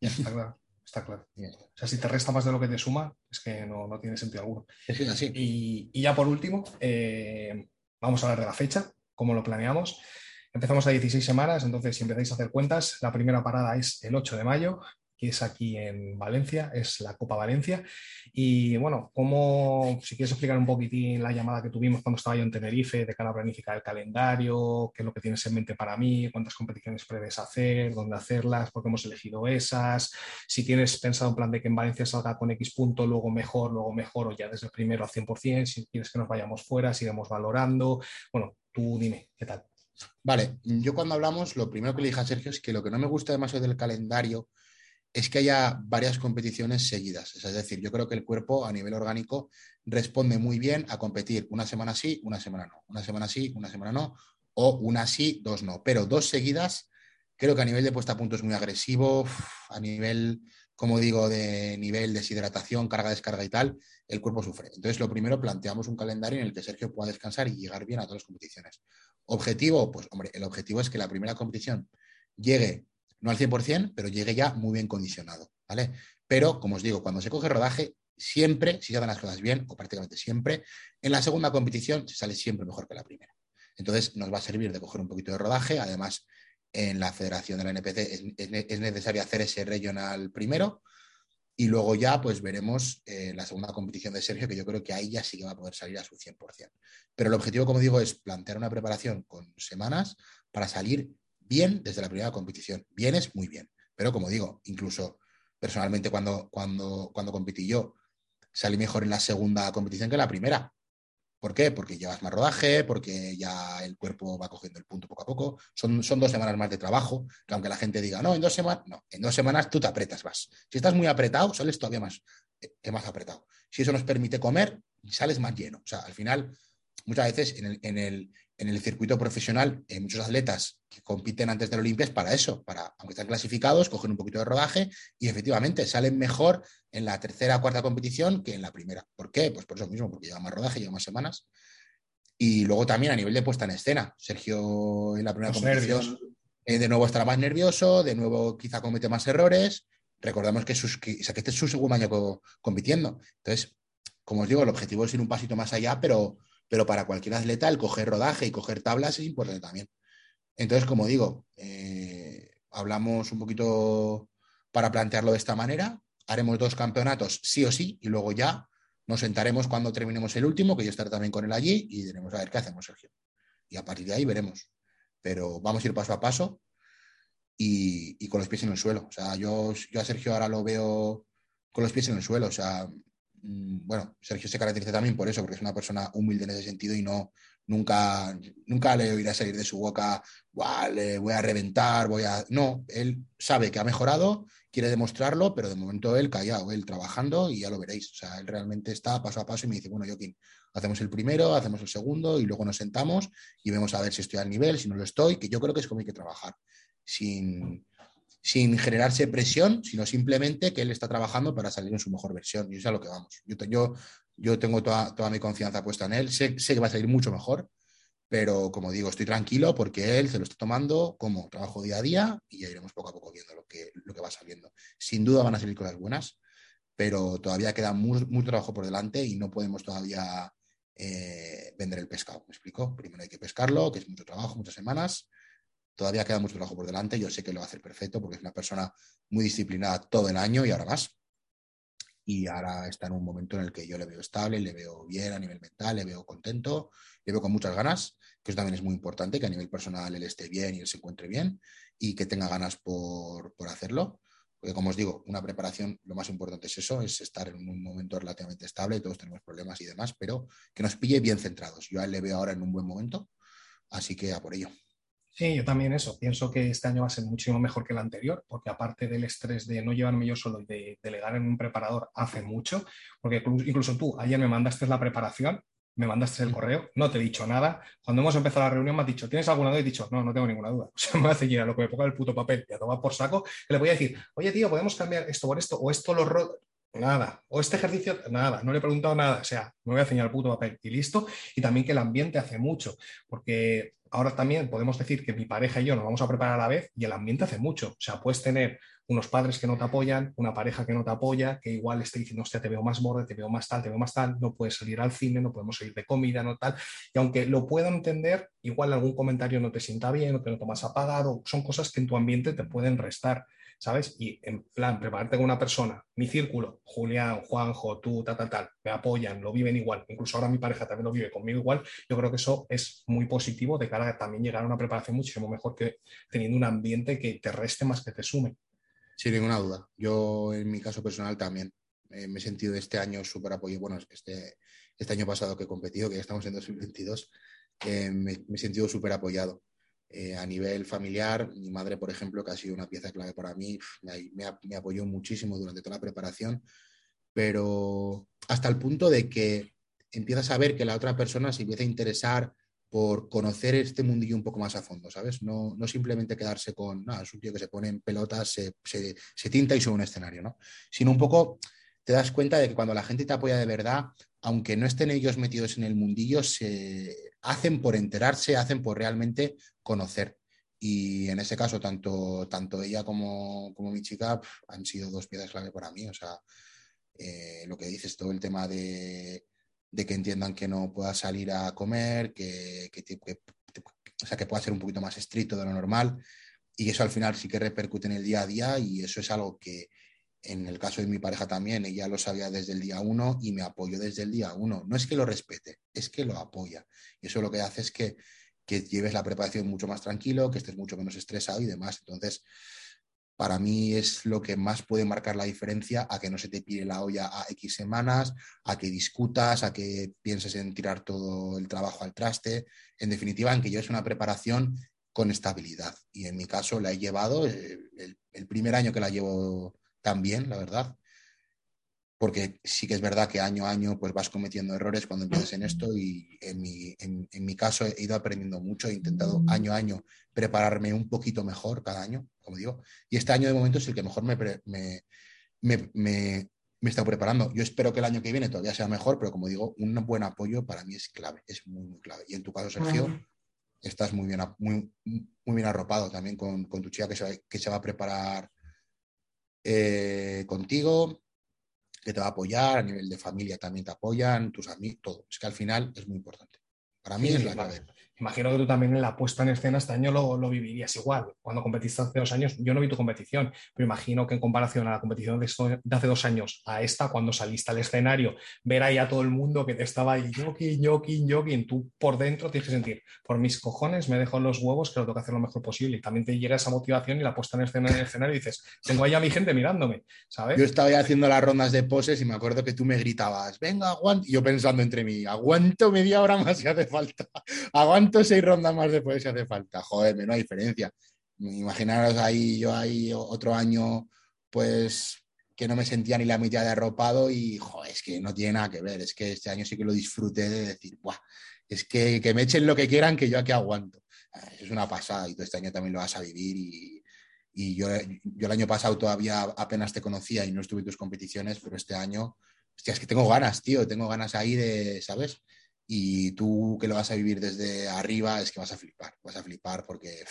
Ya está claro. está claro. O sea, si te resta más de lo que te suma, es que no, tiene sentido alguno. Es así. Y, ya por último, eh, vamos a hablar de la fecha, cómo lo planeamos. Empezamos a 16 semanas, entonces si empezáis a hacer cuentas, la primera parada es el 8 de mayo, es aquí en Valencia, es la Copa Valencia. Y bueno, como si quieres explicar un poquitín la llamada que tuvimos cuando estaba yo en Tenerife, de cara a planificar el calendario, qué es lo que tienes en mente para mí, cuántas competiciones prevés hacer, dónde hacerlas, por qué hemos elegido esas, si tienes pensado un plan de que en Valencia salga con X punto, luego mejor, luego mejor, o ya desde el primero al 100%, si quieres que nos vayamos fuera, sigamos valorando. Bueno, tú dime, ¿qué tal? Vale, yo cuando hablamos, lo primero que le dije a Sergio es que lo que no me gusta demasiado del calendario es que haya varias competiciones seguidas. Es decir, yo creo que el cuerpo a nivel orgánico responde muy bien a competir una semana sí, una semana no, una semana sí, una semana no, o una sí, dos no. Pero dos seguidas, creo que a nivel de puesta a punto es muy agresivo, a nivel, como digo, de nivel deshidratación, carga, descarga y tal, el cuerpo sufre. Entonces, lo primero, planteamos un calendario en el que Sergio pueda descansar y llegar bien a todas las competiciones. Objetivo, pues hombre, el objetivo es que la primera competición llegue no al 100%, pero llegue ya muy bien condicionado, ¿vale? Pero, como os digo, cuando se coge rodaje, siempre, si se hacen las cosas bien, o prácticamente siempre, en la segunda competición se sale siempre mejor que la primera. Entonces, nos va a servir de coger un poquito de rodaje. Además, en la federación de la NPC es, necesario hacer ese regional primero. Y luego ya, pues veremos eh, la segunda competición de Sergio, que yo creo que ahí ya sí que va a poder salir a su 100%. Pero el objetivo, como digo, es plantear una preparación con semanas para salir bien desde la primera competición. Bien es muy bien. Pero como digo, incluso personalmente cuando, cuando, cuando competí yo, salí mejor en la segunda competición que en la primera. ¿Por qué? Porque llevas más rodaje, porque ya el cuerpo va cogiendo el punto poco a poco. Son, son dos semanas más de trabajo, que aunque la gente diga, no, en dos semanas, no, en dos semanas tú te apretas más. Si estás muy apretado, sales todavía más, eh, más apretado. Si eso nos permite comer, sales más lleno. O sea, al final, muchas veces en el, en el, en el circuito profesional hay muchos atletas que compiten antes del Olimpia es para eso, para, aunque están clasificados, cogen un poquito de rodaje y efectivamente salen mejor en la tercera o cuarta competición que en la primera. ¿Por qué? Pues por eso mismo, porque lleva más rodaje, lleva más semanas. Y luego también a nivel de puesta en escena. Sergio en la primera competición eh, de nuevo estará más nervioso, de nuevo quizá comete más errores. Recordamos que, sus, que, este es su segundo año compitiendo. Entonces, como os digo, el objetivo es ir un pasito más allá, pero pero para cualquier atleta el coger rodaje y coger tablas es importante también. Entonces, como digo, eh, hablamos un poquito para plantearlo de esta manera, haremos dos campeonatos sí o sí y luego ya nos sentaremos cuando terminemos el último, que yo estaré también con él allí y diremos a ver qué hacemos, Sergio. Y a partir de ahí veremos. Pero vamos a ir paso a paso y, con los pies en el suelo. O sea, yo, yo a Sergio ahora lo veo con los pies en el suelo. O sea, bueno, Sergio se caracteriza también por eso, porque es una persona humilde en ese sentido y no, nunca, nunca le oirá salir de su boca, le voy a reventar, voy a... No, él sabe que ha mejorado, quiere demostrarlo, pero de momento él callado, él trabajando y ya lo veréis. O sea, él realmente está paso a paso y me dice, bueno, Joaquín, hacemos el primero, hacemos el segundo y luego nos sentamos y vemos a ver si estoy al nivel, si no lo estoy, que yo creo que es como hay que trabajar, sin, sin generarse presión, sino simplemente que él está trabajando para salir en su mejor versión. Y eso es a lo que vamos. Yo, yo, yo tengo toda, toda, mi confianza puesta en él. Sé, sé, que va a salir mucho mejor, pero como digo, estoy tranquilo porque él se lo está tomando como trabajo día a día y ya iremos poco a poco viendo lo que, lo que va saliendo. Sin duda van a salir cosas buenas, pero todavía queda mucho, trabajo por delante y no podemos todavía eh, vender el pescado. ¿Me explico? Primero hay que pescarlo, que es mucho trabajo, muchas semanas Todavía queda mucho trabajo por delante. Yo sé que lo va a hacer perfecto porque es una persona muy disciplinada todo el año y ahora más. Y ahora está en un momento en el que yo le veo estable, le veo bien a nivel mental, le veo contento, le veo con muchas ganas, que eso también es muy importante, que a nivel personal él esté bien y él se encuentre bien y que tenga ganas por, por hacerlo. Porque como os digo, una preparación, lo más importante es eso, es estar en un momento relativamente estable, todos tenemos problemas y demás, pero que nos pille bien centrados. Yo a él le veo ahora en un buen momento, así que a por ello. Sí, yo también eso. Pienso que este año va a ser muchísimo mejor que el anterior, porque aparte del estrés de no llevarme yo solo y de delegar en un preparador hace mucho, porque incluso tú ayer me mandaste la preparación, me mandaste el correo, no te he dicho nada. Cuando hemos empezado la reunión me has dicho, ¿tienes alguna duda? Y he dicho, no, no tengo ninguna duda. O sea, me hace a lo que me ponga el puto papel y a tomar por saco, que le voy a decir, oye tío, podemos cambiar esto por esto, o esto lo Nada. O este ejercicio, nada. No le he preguntado nada. O sea, me voy a enseñar el puto papel y listo. Y también que el ambiente hace mucho. Porque ahora también podemos decir que mi pareja y yo nos vamos a preparar a la vez y el ambiente hace mucho. O sea, puedes tener unos padres que no te apoyan, una pareja que no te apoya, que igual esté diciendo, hostia, te veo más borde, te veo más tal, te veo más tal, no puedes salir al cine, no podemos salir de comida, no tal. Y aunque lo puedo entender, igual algún comentario no te sienta bien o te lo tomas apagado, son cosas que en tu ambiente te pueden restar. ¿Sabes? Y en plan, prepararte con una persona, mi círculo, Julián, Juanjo, tú, tal, tal, tal, me apoyan, lo viven igual, incluso ahora mi pareja también lo vive conmigo igual, yo creo que eso es muy positivo de cara a también llegar a una preparación muchísimo mejor que teniendo un ambiente que te reste más que te sume. Sin ninguna duda. Yo, en mi caso personal, también eh, me he sentido este año súper apoyo. Bueno, este, este año pasado que he competido, que ya estamos en 2022, eh, me, he sentido súper apoyado. Eh, a nivel familiar, mi madre, por ejemplo, que ha sido una pieza clave para mí, me, me, apoyó muchísimo durante toda la preparación, pero hasta el punto de que empiezas a ver que la otra persona se empieza a interesar por conocer este mundillo un poco más a fondo, ¿sabes? No, no simplemente quedarse con, nada, es un tío que se pone en pelotas, se, se, tinta y sube un escenario, ¿no? Sino un poco te das cuenta de que cuando la gente te apoya de verdad, aunque no estén ellos metidos en el mundillo, se hacen por enterarse, hacen por realmente conocer. Y en ese caso, tanto, tanto ella como, como mi chica han sido dos piezas clave para mí. O sea, eh, lo que dices, todo el tema de, de que entiendan que no pueda salir a comer, que, o sea, que pueda ser un poquito más estricto de lo normal. Y eso al final sí que repercute en el día a día y eso es algo que en el caso de mi pareja también, ella lo sabía desde el día uno y me apoyó desde el día uno. No es que lo respete, es que lo apoya. Y eso lo que hace es que, que lleves la preparación mucho más tranquilo, que estés mucho menos estresado y demás. Entonces, para mí es lo que más puede marcar la diferencia a que no se te pide la olla a X semanas, a que discutas, a que pienses en tirar todo el trabajo al traste. En definitiva, en que lleves una preparación con estabilidad. Y en mi caso la he llevado, eh, el, primer año que la llevo también, la verdad, porque sí que es verdad que año a año pues vas cometiendo errores cuando empiezas en esto y en mi, en, mi, caso he ido aprendiendo mucho, he intentado año a año prepararme un poquito mejor cada año, como digo, y este año de momento es el que mejor me, me, me, me, está preparando. Yo espero que el año que viene todavía sea mejor, pero como digo, un buen apoyo para mí es clave, es muy, muy clave. Y en tu caso, Sergio, estás muy bien, muy, muy bien arropado también con, con tu chica que se, que se va a preparar eh, contigo, que te va a apoyar, a nivel de familia también te apoyan, tus amigos, todo. Es que al final es muy importante. Para mí es la clave. Imagino que tú también en la puesta en escena este año lo, lo, vivirías igual. Cuando competiste hace dos años, yo no vi tu competición, pero imagino que en comparación a la competición de, hace dos años a esta, cuando saliste al escenario, ver ahí a todo el mundo que te estaba ahí, yoki, yoki, yoki, tú por dentro tienes que sentir, por mis cojones me dejo los huevos que lo tengo que hacer lo mejor posible. Y también te llega esa motivación y la puesta en escena en el escenario y dices, tengo ahí a mi gente mirándome, ¿sabes? Yo estaba ahí haciendo las rondas de poses y me acuerdo que tú me gritabas, venga, aguanto. Y yo pensando entre mí, aguanto media hora más si hace falta. Aguanto seis rondas más después si hace falta. Joder, no hay diferencia. Imaginaros ahí, yo ahí otro año, pues que no me sentía ni la mitad de arropado y, joder, es que no tiene nada que ver. Es que este año sí que lo disfruté de decir, Buah, es que, que me echen lo que quieran, que yo aquí aguanto. Es una pasada y todo este año también lo vas a vivir y, y yo, yo, el año pasado todavía apenas te conocía y no estuve en tus competiciones, pero este año, hostia, es que tengo ganas, tío, tengo ganas ahí de, ¿sabes? Y tú que lo vas a vivir desde arriba es que vas a flipar, vas a flipar porque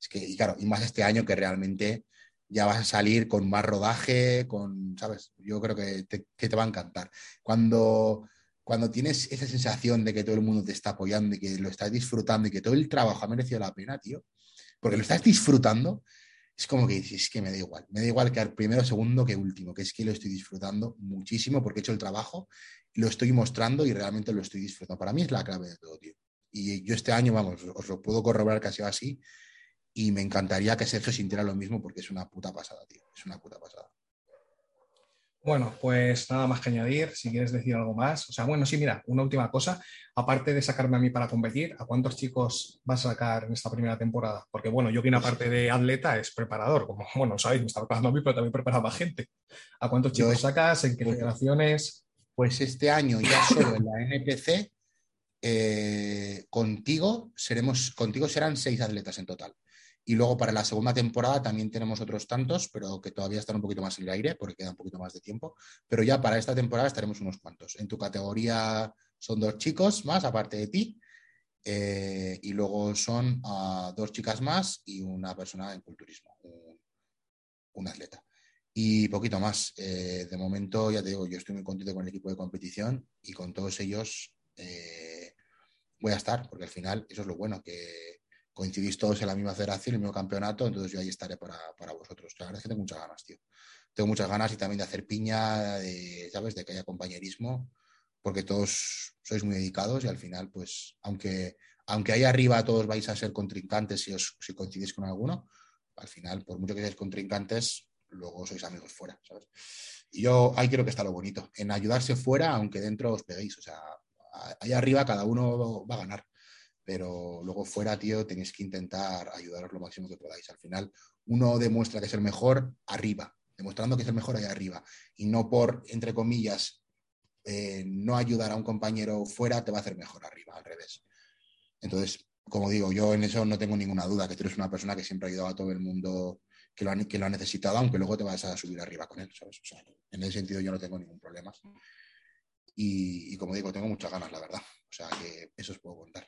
es que, y claro, y más este año que realmente ya vas a salir con más rodaje, con, ¿sabes? Yo creo que te, que te va a encantar. Cuando, cuando tienes esa sensación de que todo el mundo te está apoyando y que lo estás disfrutando y que todo el trabajo ha merecido la pena, tío, porque lo estás disfrutando, es como que dices, es que me da igual, me da igual que al primero, segundo que último, que es que lo estoy disfrutando muchísimo porque he hecho el trabajo, lo estoy mostrando y realmente lo estoy disfrutando. Para mí es la clave de todo, tío. Y yo este año, vamos, os lo puedo corroborar casi así y me encantaría que Sergio sintiera lo mismo porque es una puta pasada, tío, es una puta pasada. Bueno, pues nada más que añadir, si quieres decir algo más. O sea, bueno, sí, mira, una última cosa. Aparte de sacarme a mí para competir, ¿a cuántos chicos vas a sacar en esta primera temporada? Porque, bueno, yo que una parte de atleta es preparador, como, bueno, sabéis, me está preparando a mí, pero también preparaba gente. ¿A cuántos chicos sacas? ¿En qué federaciones? Pues este año ya solo en la NPC eh, contigo, seremos, contigo serán seis atletas en total. Y luego para la segunda temporada también tenemos otros tantos, pero que todavía están un poquito más en el aire porque queda un poquito más de tiempo. Pero ya para esta temporada estaremos unos cuantos. En tu categoría son dos chicos más, aparte de ti. Eh, y luego son uh, dos chicas más y una persona en culturismo, un atleta. Y poquito más. Eh, de momento, ya te digo, yo estoy muy contento con el equipo de competición y con todos ellos eh, voy a estar, porque al final eso es lo bueno, que coincidís todos en la misma federación, el mismo campeonato, entonces yo ahí estaré para, para vosotros. La verdad es que tengo muchas ganas, tío. Tengo muchas ganas y también de hacer piña, de, ¿sabes? De que haya compañerismo, porque todos sois muy dedicados y al final, pues, aunque, aunque ahí arriba todos vais a ser contrincantes si, os, si coincidís con alguno, al final, por mucho que seáis contrincantes, luego sois amigos fuera, ¿sabes? Y yo ahí creo que está lo bonito, en ayudarse fuera, aunque dentro os peguéis, o sea, ahí arriba cada uno va a ganar pero luego fuera, tío, tenéis que intentar ayudaros lo máximo que podáis. Al final, uno demuestra que es el mejor arriba, demostrando que es el mejor ahí arriba, y no por, entre comillas, eh, no ayudar a un compañero fuera, te va a hacer mejor arriba, al revés. Entonces, como digo, yo en eso no tengo ninguna duda, que tú eres una persona que siempre ha ayudado a todo el mundo que lo ha, que lo ha necesitado, aunque luego te vas a subir arriba con él, en ese sentido yo no tengo ningún problema. Y, y como digo, tengo muchas ganas, la verdad. O sea, que eso os puedo contar.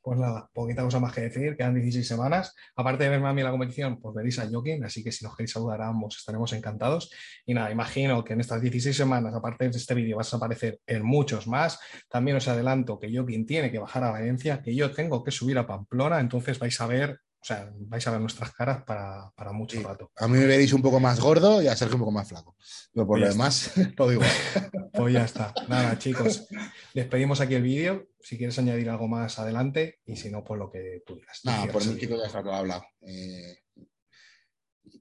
Pues nada, poquita cosa más que decir, quedan 16 semanas. Aparte de verme a mí la competición, pues veréis a Joaquín, así que si nos queréis saludar a ambos estaremos encantados. Y nada, imagino que en estas 16 semanas, aparte de este vídeo, vas a aparecer en muchos más. También os adelanto que Joaquín tiene que bajar a Valencia, que yo tengo que subir a Pamplona, entonces vais a ver o sea, vais a ver nuestras caras para, para mucho Sí. rato. A mí me veréis un poco más gordo y a Sergio un poco más flaco. Pero por lo Ya demás, todo igual. Pues ya está. Nada, chicos, despedimos aquí el vídeo. Si quieres añadir algo más adelante y si no, pues lo que tú digas. Tú Nada, por el mí, chicos, ya está todo hablado. Eh,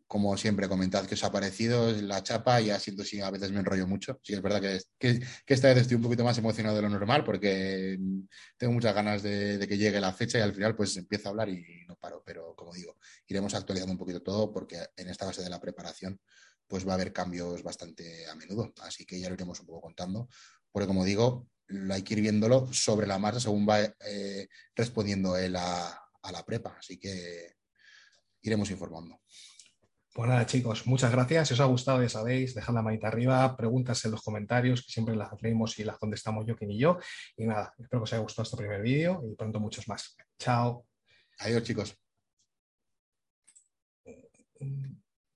como siempre, comentad que os ha parecido la chapa. Ya siento si a veces me enrollo mucho. Sí, es verdad que, esta vez estoy un poquito más emocionado de lo normal porque tengo muchas ganas de, que llegue la fecha y al final pues empiezo a hablar y no paro. Pero como digo, iremos actualizando un poquito todo porque en esta fase de la preparación pues va a haber cambios bastante a menudo. Así que ya lo iremos un poco contando. Porque como digo, hay que ir viéndolo sobre la marcha según va eh, respondiendo él a la prepa. Así que iremos informando. Pues nada, chicos, muchas gracias. Si os ha gustado, ya sabéis, dejad la manita arriba, preguntas en los comentarios, que siempre las leemos y las contestamos Joaquín y yo. Y nada, espero que os haya gustado este primer vídeo y pronto muchos más. Chao. Adiós, chicos.